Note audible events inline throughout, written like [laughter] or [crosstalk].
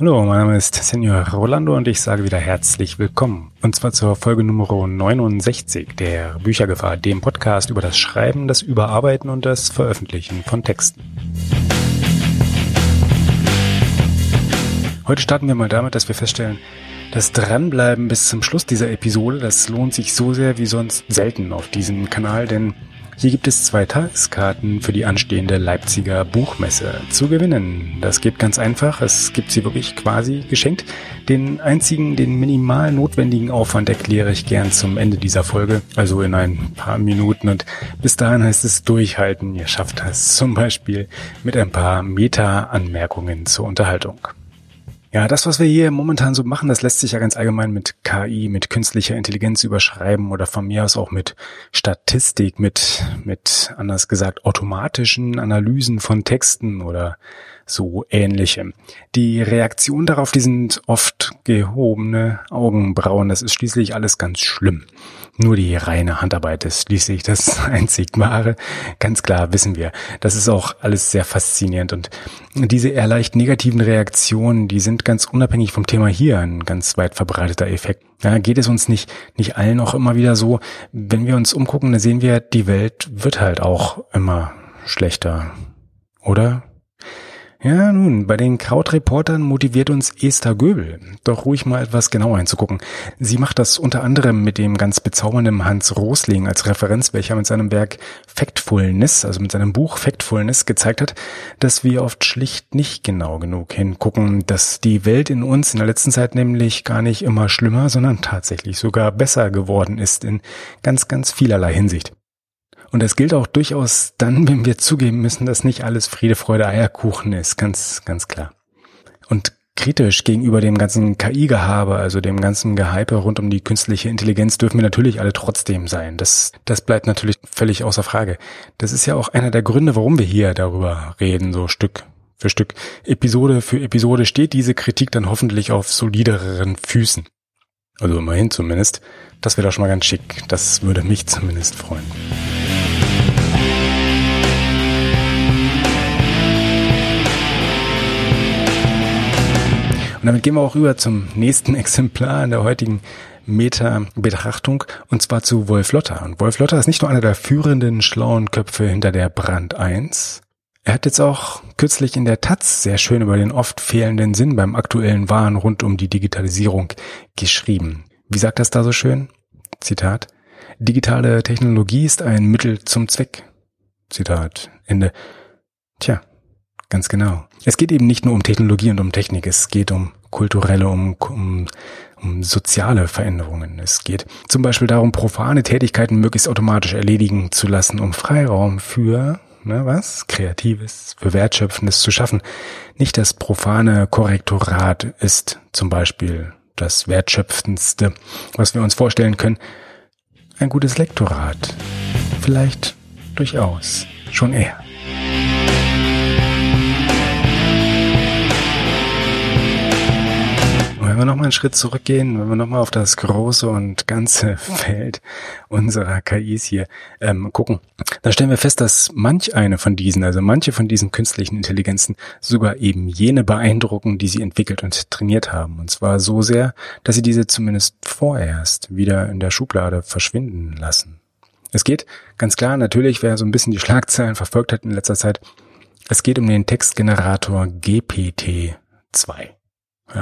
Hallo, mein Name ist Senior Rolando und ich sage wieder herzlich willkommen. Und zwar zur Folge Nummer 69 der Büchergefahr, dem Podcast über das Schreiben, das Überarbeiten und das Veröffentlichen von Texten. Heute starten wir mal damit, dass wir feststellen, das Dranbleiben bis zum Schluss dieser Episode, das lohnt sich so sehr wie sonst selten auf diesem Kanal, denn hier gibt es zwei Tageskarten für die anstehende Leipziger Buchmesse zu gewinnen. Das geht ganz einfach. Es gibt sie wirklich quasi geschenkt. Den einzigen, den minimal notwendigen Aufwand erkläre ich gern zum Ende dieser Folge, also in ein paar Minuten. Und bis dahin heißt es durchhalten. Ihr schafft das zum Beispiel mit ein paar Meta-Anmerkungen zur Unterhaltung. Ja, das, was wir hier momentan so machen, das lässt sich ja ganz allgemein mit KI, mit künstlicher Intelligenz überschreiben oder von mir aus auch mit Statistik, mit, mit, anders gesagt, automatischen Analysen von Texten oder so ähnlichem. Die Reaktion darauf, die sind oft gehobene Augenbrauen. Das ist schließlich alles ganz schlimm. Nur die reine Handarbeit ist schließlich das [laughs] einzig wahre. Ganz klar wissen wir. Das ist auch alles sehr faszinierend. Und diese eher leicht negativen Reaktionen, die sind ganz unabhängig vom Thema hier ein ganz weit verbreiteter Effekt. Ja, geht es uns nicht, nicht allen auch immer wieder so, wenn wir uns umgucken, dann sehen wir, die Welt wird halt auch immer schlechter. Oder? Ja, nun, bei den Krautreportern motiviert uns Esther Göbel, doch ruhig mal etwas genauer hinzugucken. Sie macht das unter anderem mit dem ganz bezaubernden Hans Rosling als Referenz, welcher mit seinem Werk Factfulness, also mit seinem Buch Factfulness gezeigt hat, dass wir oft schlicht nicht genau genug hingucken, dass die Welt in uns in der letzten Zeit nämlich gar nicht immer schlimmer, sondern tatsächlich sogar besser geworden ist in ganz, ganz vielerlei Hinsicht. Und das gilt auch durchaus dann, [laughs] wenn wir zugeben müssen, dass nicht alles Friede, Freude, Eierkuchen ist. Ganz, ganz klar. Und kritisch gegenüber dem ganzen KI-Gehabe, also dem ganzen Gehype rund um die künstliche Intelligenz, dürfen wir natürlich alle trotzdem sein. Das, das bleibt natürlich völlig außer Frage. Das ist ja auch einer der Gründe, warum wir hier darüber reden, so Stück für Stück. Episode für Episode steht diese Kritik dann hoffentlich auf solideren Füßen. Also immerhin zumindest. Das wäre doch schon mal ganz schick. Das würde mich zumindest freuen. Und damit gehen wir auch rüber zum nächsten [laughs] Exemplar in der heutigen Meta-Betrachtung und zwar zu Wolf Lotter. Und Wolf Lotter ist nicht nur einer der führenden schlauen Köpfe hinter der Brand 1. Er hat jetzt auch kürzlich in der Taz sehr schön über den oft fehlenden Sinn beim aktuellen Wahn rund um die Digitalisierung geschrieben. Wie sagt das da so schön? Zitat. Digitale Technologie ist ein Mittel zum Zweck. Zitat. Ende. Tja, Ganz genau. Es geht eben nicht nur um Technologie und um Technik, es geht um kulturelle, um, um, um soziale Veränderungen. Es geht zum Beispiel darum, profane Tätigkeiten möglichst automatisch erledigen zu lassen, um Freiraum für ne, was? Kreatives, für Wertschöpfendes zu schaffen. Nicht das profane Korrektorat ist zum Beispiel das Wertschöpfendste, was wir uns vorstellen können. Ein gutes Lektorat. Vielleicht durchaus schon eher. Wenn wir nochmal einen Schritt zurückgehen, wenn wir nochmal auf das große und ganze Feld unserer KIs hier ähm, gucken, dann stellen wir fest, dass manch eine von diesen, also manche von diesen künstlichen Intelligenzen sogar eben jene beeindrucken, die sie entwickelt und trainiert haben. Und zwar so sehr, dass sie diese zumindest vorerst wieder in der Schublade verschwinden lassen. Es geht ganz klar, natürlich, wer so ein bisschen die Schlagzeilen verfolgt hat in letzter Zeit, es geht um den Textgenerator GPT-2.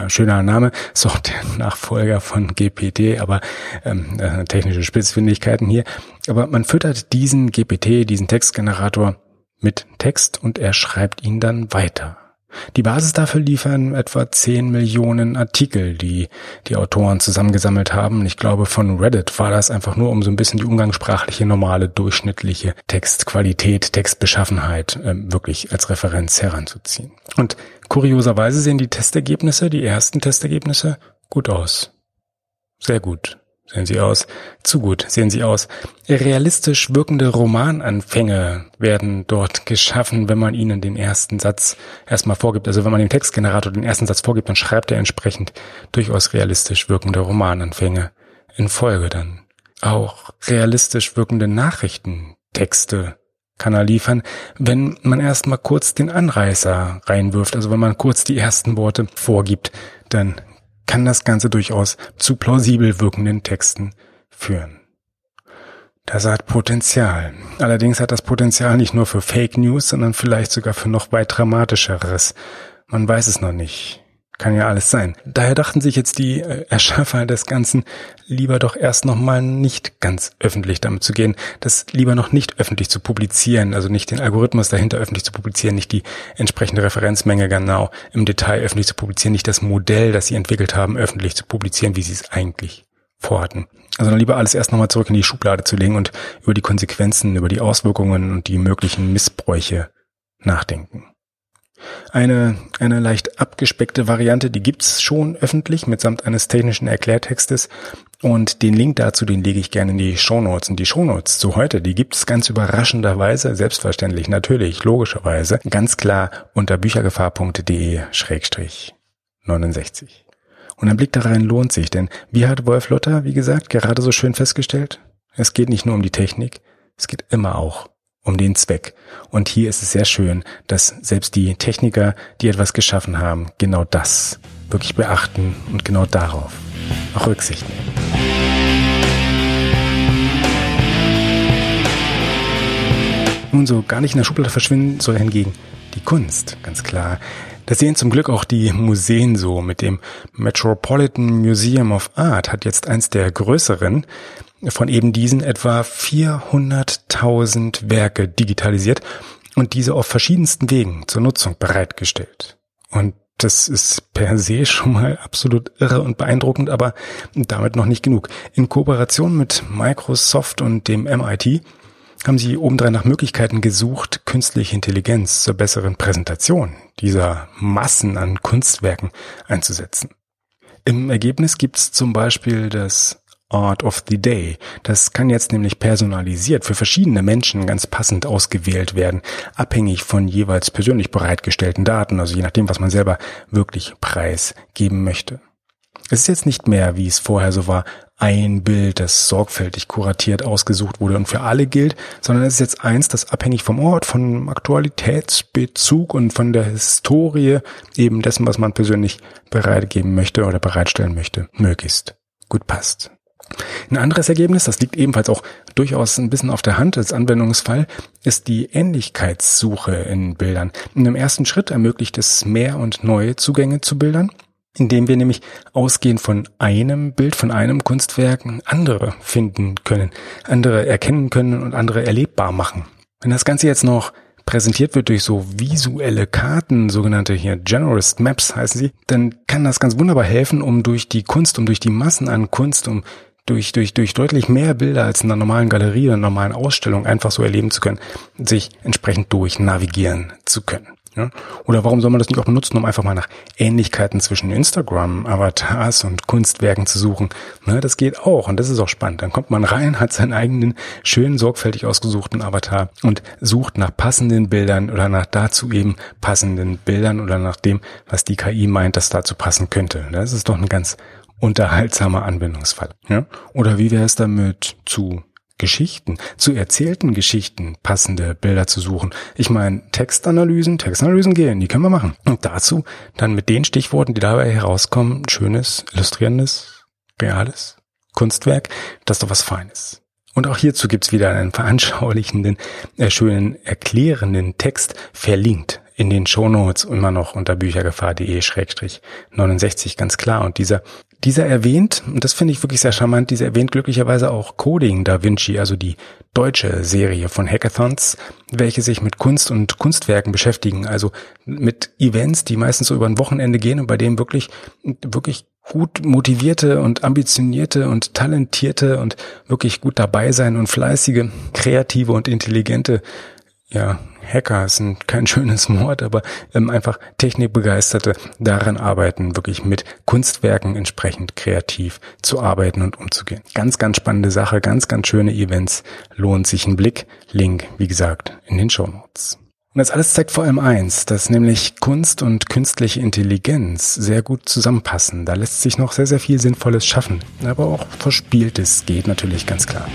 Schöner Name, [laughs] ist auch der Nachfolger von GPT, aber ähm, äh, technische Spitzfindigkeiten hier. Aber man füttert diesen GPT, diesen Textgenerator mit Text und er schreibt ihn dann weiter. Die Basis dafür liefern etwa 10 Millionen Artikel, die die Autoren zusammengesammelt haben. Ich glaube, von Reddit war das einfach nur, um so ein bisschen die umgangssprachliche, normale, durchschnittliche Textqualität, Textbeschaffenheit äh, wirklich als Referenz heranzuziehen. Und kurioserweise sehen die Testergebnisse, die ersten Testergebnisse, gut aus. Sehr gut sehen sie aus. Zu gut sehen sie aus. Realistisch wirkende Romananfänge werden dort geschaffen, wenn man ihnen den ersten Satz erstmal vorgibt. Also wenn man dem Textgenerator den ersten Satz vorgibt, dann schreibt er entsprechend durchaus realistisch wirkende Romananfänge in Folge dann. Auch realistisch wirkende Nachrichtentexte kann er liefern, wenn man erstmal kurz den Anreißer reinwirft, also wenn man kurz die ersten Worte vorgibt, dann kann das Ganze durchaus zu plausibel wirkenden Texten führen. Das hat Potenzial. Allerdings hat das Potenzial nicht nur für Fake News, sondern vielleicht sogar für noch weit dramatischeres. Man weiß es noch nicht. Kann ja alles sein. Daher dachten sich jetzt die äh, Erschaffer des Ganzen, lieber doch erst nochmal nicht ganz öffentlich damit zu gehen, das lieber noch nicht öffentlich zu publizieren, also nicht den Algorithmus dahinter öffentlich zu publizieren, nicht die entsprechende Referenzmenge genau im Detail öffentlich zu publizieren, nicht das Modell, das sie entwickelt haben, öffentlich zu publizieren, wie sie es eigentlich vorhatten. Also dann lieber alles erst nochmal zurück in die Schublade zu legen und über die Konsequenzen, über die Auswirkungen und die möglichen Missbräuche nachdenken. Eine, eine leicht abgespeckte Variante, die gibt's schon öffentlich mitsamt eines technischen Erklärtextes. Und den Link dazu, den lege ich gerne in die Shownotes. Und die Shownotes zu heute, die gibt's ganz überraschenderweise, selbstverständlich, natürlich, logischerweise, ganz klar unter büchergefahr.de-69. Und ein Blick da rein lohnt sich, denn wie hat Wolf Lotter, wie gesagt, gerade so schön festgestellt? Es geht nicht nur um die Technik, es geht immer auch um den Zweck. Und hier ist es sehr schön, dass selbst die Techniker, die etwas geschaffen haben, genau das wirklich beachten und genau darauf auch Rücksicht nehmen. Nun so gar nicht in der Schublade verschwinden soll hingegen die Kunst, ganz klar. Das sehen zum Glück auch die Museen so. Mit dem Metropolitan Museum of Art hat jetzt eins der größeren von eben diesen etwa 400.000 Werke digitalisiert und diese auf verschiedensten Wegen zur Nutzung bereitgestellt. Und das ist per se schon mal absolut irre und beeindruckend, aber damit noch nicht genug. In Kooperation mit Microsoft und dem MIT haben sie obendrein nach Möglichkeiten gesucht, künstliche Intelligenz zur besseren Präsentation dieser Massen an Kunstwerken einzusetzen. Im Ergebnis gibt es zum Beispiel das Art of the Day. Das kann jetzt nämlich personalisiert für verschiedene Menschen ganz passend ausgewählt werden, abhängig von jeweils persönlich bereitgestellten Daten, also je nachdem, was man selber wirklich preisgeben möchte. Es ist jetzt nicht mehr, wie es vorher so war, ein Bild, das sorgfältig kuratiert ausgesucht wurde und für alle gilt, sondern es ist jetzt eins, das abhängig vom Ort, vom Aktualitätsbezug und von der Historie eben dessen, was man persönlich bereitgeben möchte oder bereitstellen möchte, möglichst gut passt. Ein anderes Ergebnis, das liegt ebenfalls auch durchaus ein bisschen auf der Hand als Anwendungsfall, ist die Ähnlichkeitssuche in Bildern. In einem ersten Schritt ermöglicht es mehr und neue Zugänge zu Bildern, indem wir nämlich ausgehend von einem Bild, von einem Kunstwerk andere finden können, andere erkennen können und andere erlebbar machen. Wenn das Ganze jetzt noch präsentiert wird durch so visuelle Karten, sogenannte hier Generalist Maps heißen sie, dann kann das ganz wunderbar helfen, um durch die Kunst, um durch die Massen an Kunst, um durch, durch, durch deutlich mehr Bilder als in einer normalen Galerie oder einer normalen Ausstellung einfach so erleben zu können, sich entsprechend durch navigieren zu können. Ja? Oder warum soll man das nicht auch benutzen, um einfach mal nach Ähnlichkeiten zwischen Instagram-Avatars und Kunstwerken zu suchen? Ne, das geht auch und das ist auch spannend. Dann kommt man rein, hat seinen eigenen schön sorgfältig ausgesuchten Avatar und sucht nach passenden Bildern oder nach dazu eben passenden Bildern oder nach dem, was die KI meint, das dazu passen könnte. Das ist doch ein ganz unterhaltsamer Anwendungsfall. Ja? Oder wie wäre es damit zu Geschichten, zu erzählten Geschichten passende Bilder zu suchen. Ich meine, Textanalysen, Textanalysen gehen, die können wir machen. Und dazu dann mit den Stichworten, die dabei herauskommen, schönes, illustrierendes, reales Kunstwerk, das ist doch was Feines. Und auch hierzu gibt's wieder einen veranschaulichenden, äh, schönen, erklärenden Text verlinkt in den Shownotes immer noch unter büchergefahr.de-69 ganz klar. Und dieser dieser erwähnt, und das finde ich wirklich sehr charmant, dieser erwähnt glücklicherweise auch Coding Da Vinci, also die deutsche Serie von Hackathons, welche sich mit Kunst und Kunstwerken beschäftigen, also mit Events, die meistens so über ein Wochenende gehen und bei denen wirklich, wirklich gut motivierte und ambitionierte und talentierte und wirklich gut dabei sein und fleißige, kreative und intelligente ja, Hacker ein, kein schönes Wort, aber ähm, einfach Technikbegeisterte daran arbeiten, wirklich mit Kunstwerken entsprechend kreativ zu arbeiten und umzugehen. Ganz, ganz spannende Sache, ganz, ganz schöne Events, lohnt sich ein Blick. Link, wie gesagt, in den Show Notes. Und das alles zeigt vor allem eins, dass nämlich Kunst und künstliche Intelligenz sehr gut zusammenpassen. Da lässt sich noch sehr, sehr viel Sinnvolles schaffen. Aber auch Verspieltes geht natürlich ganz klar.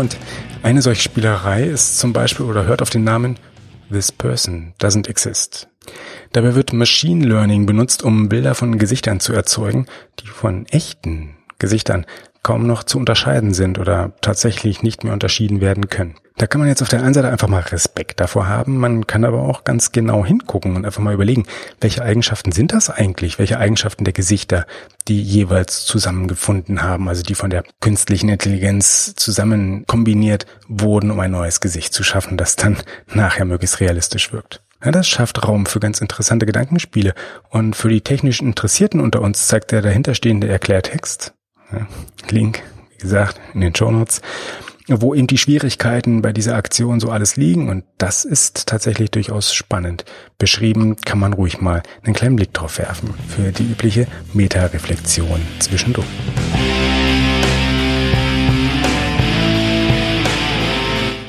Und eine solche Spielerei ist zum Beispiel oder hört auf den Namen This Person Doesn't Exist. Dabei wird Machine Learning benutzt, um Bilder von Gesichtern zu erzeugen, die von echten Gesichtern kaum noch zu unterscheiden sind oder tatsächlich nicht mehr unterschieden werden können. Da kann man jetzt auf der einen Seite einfach mal Respekt davor haben, man kann aber auch ganz genau hingucken und einfach mal überlegen, welche Eigenschaften sind das eigentlich, welche Eigenschaften der Gesichter, die jeweils zusammengefunden haben, also die von der künstlichen Intelligenz zusammen kombiniert wurden, um ein neues Gesicht zu schaffen, das dann nachher möglichst realistisch wirkt. Ja, das schafft Raum für ganz interessante Gedankenspiele und für die technisch Interessierten unter uns zeigt der dahinterstehende Erklärtext Link, wie gesagt, in den Show Notes, wo eben die Schwierigkeiten bei dieser Aktion so alles liegen. Und das ist tatsächlich durchaus spannend. Beschrieben kann man ruhig mal einen kleinen Blick drauf werfen für die übliche Meta-Reflexion zwischendurch.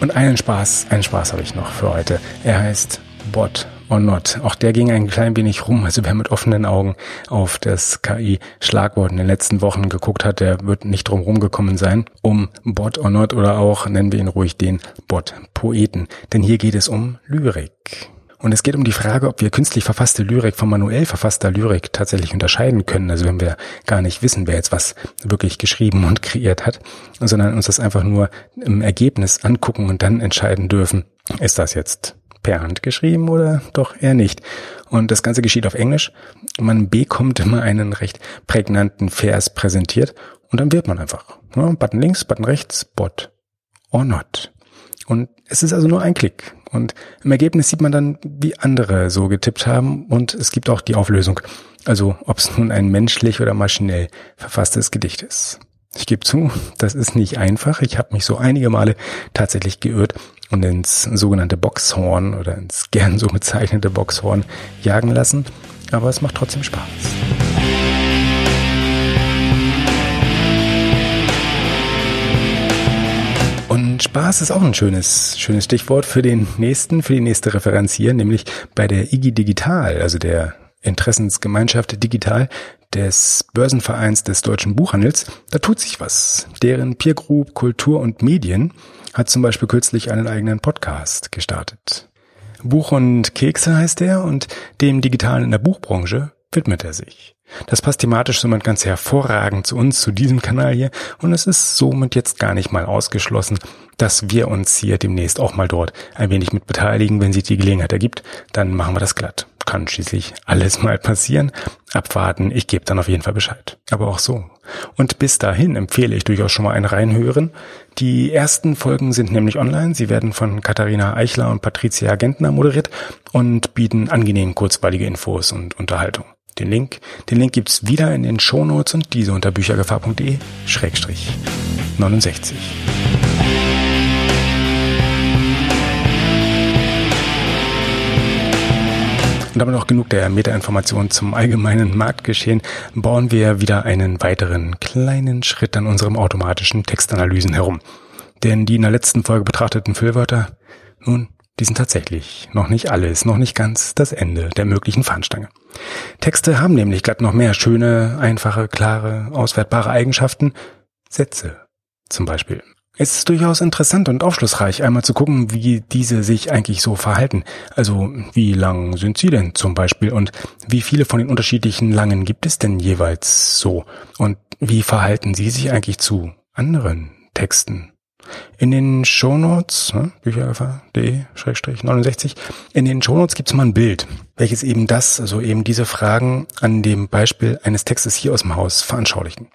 Und einen Spaß, einen Spaß habe ich noch für heute. Er heißt Bot or not. Auch der ging ein klein wenig rum. Also wer mit offenen Augen auf das KI-Schlagwort in den letzten Wochen geguckt hat, der wird nicht drum rumgekommen sein, um Bot or not oder auch, nennen wir ihn ruhig den Bot-Poeten. Denn hier geht es um Lyrik. Und es geht um die Frage, ob wir künstlich verfasste Lyrik von manuell verfasster Lyrik tatsächlich unterscheiden können. Also wenn wir gar nicht wissen, wer jetzt was wirklich geschrieben und kreiert hat, sondern uns das einfach nur im Ergebnis angucken und dann entscheiden dürfen, ist das jetzt per Hand geschrieben oder doch eher nicht. Und das Ganze geschieht auf Englisch. Man bekommt immer einen recht prägnanten Vers präsentiert und dann wird man einfach. Ja, Button links, Button rechts, Bot or not. Und es ist also nur ein Klick. Und im Ergebnis sieht man dann, wie andere so getippt haben und es gibt auch die Auflösung. Also ob es nun ein menschlich oder maschinell verfasstes Gedicht ist. Ich gebe zu, das ist nicht einfach. Ich habe mich so einige Male tatsächlich geirrt und ins sogenannte Boxhorn oder ins gern so bezeichnete Boxhorn jagen lassen. Aber es macht trotzdem Spaß. Und Spaß ist auch ein schönes, schönes Stichwort für den nächsten, für die nächste Referenz hier, nämlich bei der IGI Digital, also der Interessensgemeinschaft Digital des Börsenvereins des deutschen Buchhandels. Da tut sich was. Deren Peer Group Kultur und Medien hat zum Beispiel kürzlich einen eigenen Podcast gestartet. Buch und Kekse heißt er und dem Digitalen in der Buchbranche widmet er sich. Das passt thematisch somit ganz hervorragend zu uns, zu diesem Kanal hier und es ist somit jetzt gar nicht mal ausgeschlossen, dass wir uns hier demnächst auch mal dort ein wenig mit beteiligen, wenn sich die Gelegenheit ergibt, dann machen wir das glatt kann schließlich alles mal passieren. Abwarten, ich gebe dann auf jeden Fall Bescheid. Aber auch so. Und bis dahin empfehle ich durchaus schon mal ein Reinhören. Die ersten Folgen sind nämlich online. Sie werden von Katharina Eichler und Patricia Gentner moderiert und bieten angenehm kurzweilige Infos und Unterhaltung. Den Link, den Link gibt's wieder in den Shownotes und diese unter büchergefahr.de-69. damit auch genug der Metainformation zum allgemeinen Marktgeschehen, bauen wir wieder einen weiteren kleinen Schritt an unserem automatischen Textanalysen herum. Denn die in der letzten Folge betrachteten Füllwörter, nun, die sind tatsächlich noch nicht alles, noch nicht ganz das Ende der möglichen Fahnenstange. Texte haben nämlich glatt noch mehr schöne, einfache, klare, auswertbare Eigenschaften. Sätze zum Beispiel. Es ist durchaus interessant und aufschlussreich, einmal zu gucken, wie diese sich eigentlich so verhalten. Also, wie lang sind sie denn zum Beispiel und wie viele von den unterschiedlichen Langen gibt es denn jeweils so? Und wie verhalten sie sich eigentlich zu anderen Texten? In den Shownotes, ne, büchergefahr.de-69, in den Shownotes gibt es mal ein Bild, welches eben das, also eben diese Fragen an dem Beispiel eines Textes hier aus dem Haus veranschaulichen.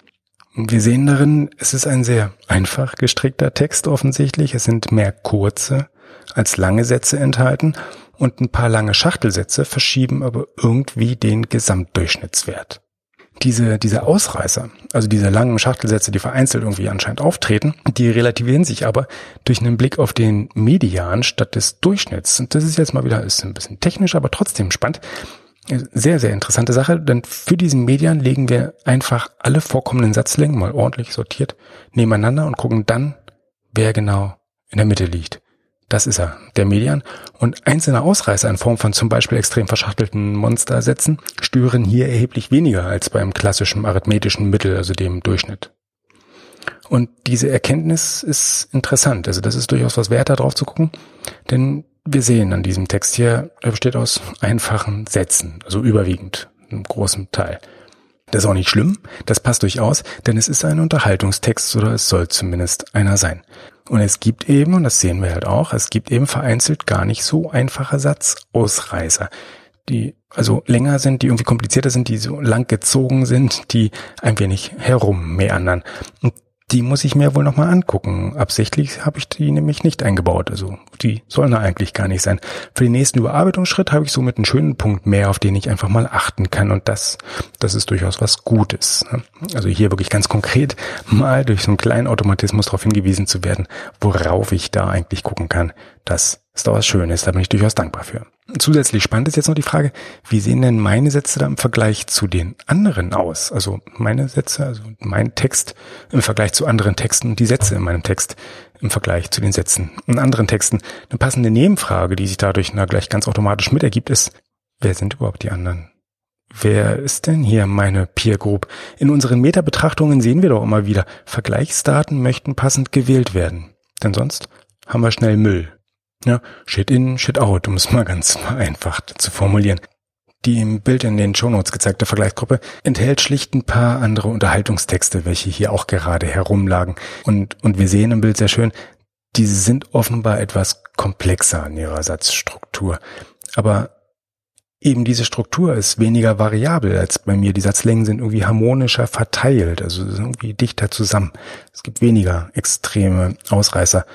Wir sehen darin, es ist ein sehr einfach gestrickter Text offensichtlich. Es sind mehr kurze als lange Sätze enthalten und ein paar lange Schachtelsätze verschieben aber irgendwie den Gesamtdurchschnittswert. Diese, diese Ausreißer, also diese langen Schachtelsätze, die vereinzelt irgendwie anscheinend auftreten, die relativieren sich aber durch einen Blick auf den Median statt des Durchschnitts. Und das ist jetzt mal wieder, ist ein bisschen technisch, aber trotzdem spannend sehr, sehr interessante Sache, denn für diesen Median legen wir einfach alle vorkommenden Satzlängen mal ordentlich sortiert nebeneinander und gucken dann, wer genau in der Mitte liegt. Das ist er, der Median. Und einzelne Ausreißer in Form von zum Beispiel extrem verschachtelten Monstersätzen stören hier erheblich weniger als beim klassischen arithmetischen Mittel, also dem Durchschnitt. Und diese Erkenntnis ist interessant. Also das ist durchaus was wert, da drauf zu gucken. Denn wir sehen an diesem Text hier, er besteht aus einfachen Sätzen, also überwiegend, einem großen Teil. Das ist auch nicht schlimm, das passt durchaus, denn es ist ein Unterhaltungstext oder es soll zumindest einer sein. Und es gibt eben, und das sehen wir halt auch, es gibt eben vereinzelt gar nicht so einfache Satzausreißer, die also länger sind, die irgendwie komplizierter sind, die so lang gezogen sind, die ein wenig herummeandern. Und die muss ich mir wohl nochmal angucken. Absichtlich habe ich die nämlich nicht eingebaut. Also die sollen da eigentlich gar nicht sein. Für den nächsten Überarbeitungsschritt habe ich somit einen schönen Punkt mehr, auf den ich einfach mal achten kann. Und das, das ist durchaus was Gutes. Ne? Also hier wirklich ganz konkret mal durch so einen kleinen Automatismus darauf hingewiesen zu werden, worauf ich da eigentlich gucken kann. Das ist doch was Schönes. Da bin ich durchaus dankbar für. Zusätzlich spannend ist jetzt noch die Frage, wie sehen denn meine Sätze da im Vergleich zu den anderen aus? Also meine Sätze, also mein Text im Vergleich zu anderen Texten und die Sätze in meinem Text im Vergleich zu den Sätzen in anderen Texten. Eine passende Nebenfrage, die sich dadurch na, gleich ganz automatisch mit ergibt, ist, wer sind überhaupt die anderen? Wer ist denn hier meine Peer Group? In unseren Metabetrachtungen sehen wir doch immer wieder, Vergleichsdaten möchten passend gewählt werden. Denn sonst haben wir schnell Müll. Ja, Shit in, Shit out, um es mal ganz [laughs] vereinfacht zu formulieren. Die im Bild in den Shownotes gezeigte Vergleichsgruppe enthält schlicht ein paar andere Unterhaltungstexte, welche hier auch gerade herumlagen. Und, und wir sehen im Bild sehr schön, diese sind offenbar etwas komplexer in ihrer Satzstruktur. Aber eben diese Struktur ist weniger variabel als bei mir. Die Satzlängen sind irgendwie harmonischer verteilt, also irgendwie dichter zusammen. Es gibt weniger extreme Ausreißer.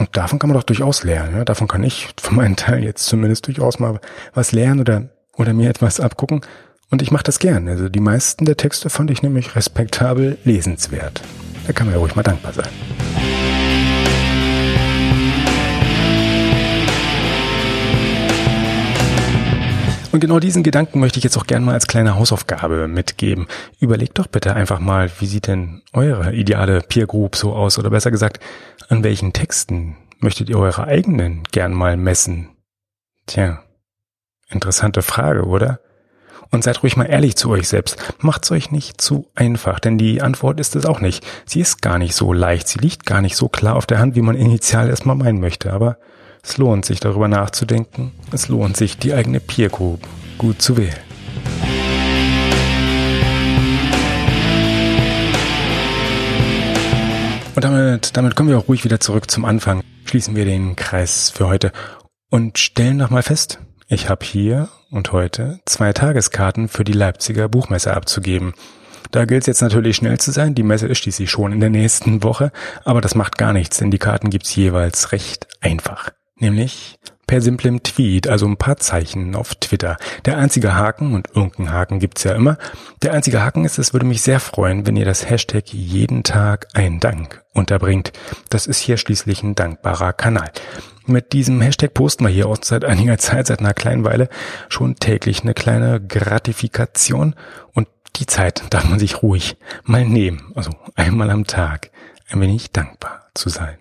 Und davon kann man doch durchaus lernen. Ne? Davon kann ich für meinen Teil jetzt zumindest durchaus mal was lernen oder, oder mir etwas abgucken. Und ich mache das gern. Also die meisten der Texte fand ich nämlich respektabel lesenswert. Da kann man ja ruhig mal dankbar sein. Und genau diesen Gedanken möchte ich jetzt auch gerne mal als kleine Hausaufgabe mitgeben. Überlegt doch bitte einfach mal, wie sieht denn eure ideale Peer Group so aus? Oder besser gesagt, an welchen Texten möchtet ihr eure eigenen gern mal messen? Tja, interessante Frage, oder? Und seid ruhig mal ehrlich zu euch selbst. Macht's euch nicht zu einfach, denn die Antwort ist es auch nicht. Sie ist gar nicht so leicht, sie liegt gar nicht so klar auf der Hand, wie man initial erstmal meinen möchte, aber es lohnt sich darüber nachzudenken. Es lohnt sich, die eigene Peer Group gut zu wählen. Und damit, damit kommen wir auch ruhig wieder zurück zum Anfang. Schließen wir den Kreis für heute und stellen nochmal fest, ich habe hier und heute zwei Tageskarten für die Leipziger Buchmesse abzugeben. Da gilt es jetzt natürlich schnell zu sein. Die Messe ist schließlich schon in der nächsten Woche, aber das macht gar nichts, denn die Karten gibt's jeweils recht einfach nämlich per simplem Tweet, also ein paar Zeichen auf Twitter. Der einzige Haken, und irgendeinen Haken gibt's ja immer, der einzige Haken ist, es würde mich sehr freuen, wenn ihr das Hashtag jeden Tag ein Dank unterbringt. Das ist hier schließlich ein dankbarer Kanal. Mit diesem Hashtag posten wir hier auch seit einiger Zeit, seit einer kleinen Weile, schon täglich eine kleine Gratifikation und die Zeit darf man sich ruhig mal nehmen, also einmal am Tag ein wenig dankbar zu sein.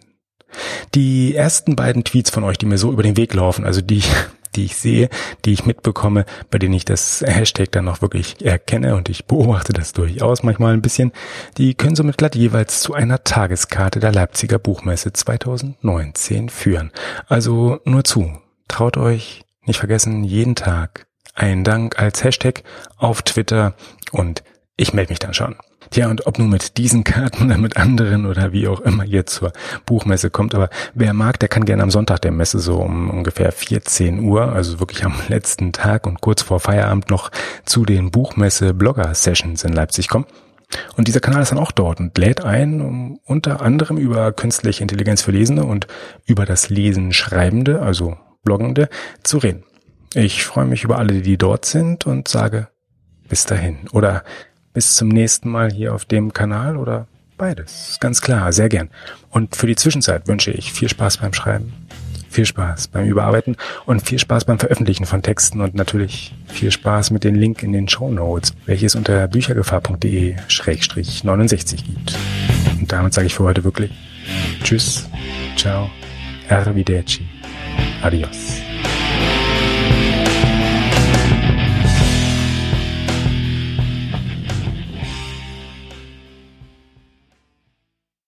Die ersten beiden Tweets von euch, die mir so über den Weg laufen, also die [laughs] die ich sehe, die ich mitbekomme, bei denen ich das Hashtag dann noch wirklich erkenne und ich beobachte das durchaus manchmal ein bisschen, die können somit glatt jeweils zu einer Tageskarte der Leipziger Buchmesse 2019 führen. Also nur zu. Traut euch, nicht vergessen, jeden Tag einen Dank als Hashtag auf Twitter und ich melde mich dann schon. Tja, und ob nun mit diesen Karten oder mit anderen oder wie auch immer ihr zur Buchmesse kommt, aber wer mag, der kann gerne am Sonntag der Messe so um ungefähr 14 Uhr, also wirklich am letzten Tag und kurz vor Feierabend noch zu den Buchmesse-Blogger-Sessions in Leipzig kommen. Und dieser Kanal ist dann auch dort und lädt ein, um unter anderem über künstliche Intelligenz für Lesende und über das Lesen Schreibende, also Bloggende, zu reden. Ich freue mich über alle, die dort sind und sage bis dahin. Oder bis zum nächsten Mal hier auf dem Kanal oder beides. Ganz klar, sehr gern. Und für die Zwischenzeit wünsche ich viel Spaß beim Schreiben, viel Spaß beim Überarbeiten und viel Spaß beim Veröffentlichen von Texten und natürlich viel Spaß mit dem Link in den Show Notes, welches unter büchergefahr.de-69 gibt. Und damit sage ich für heute wirklich Tschüss, ciao, arrivederci, adios.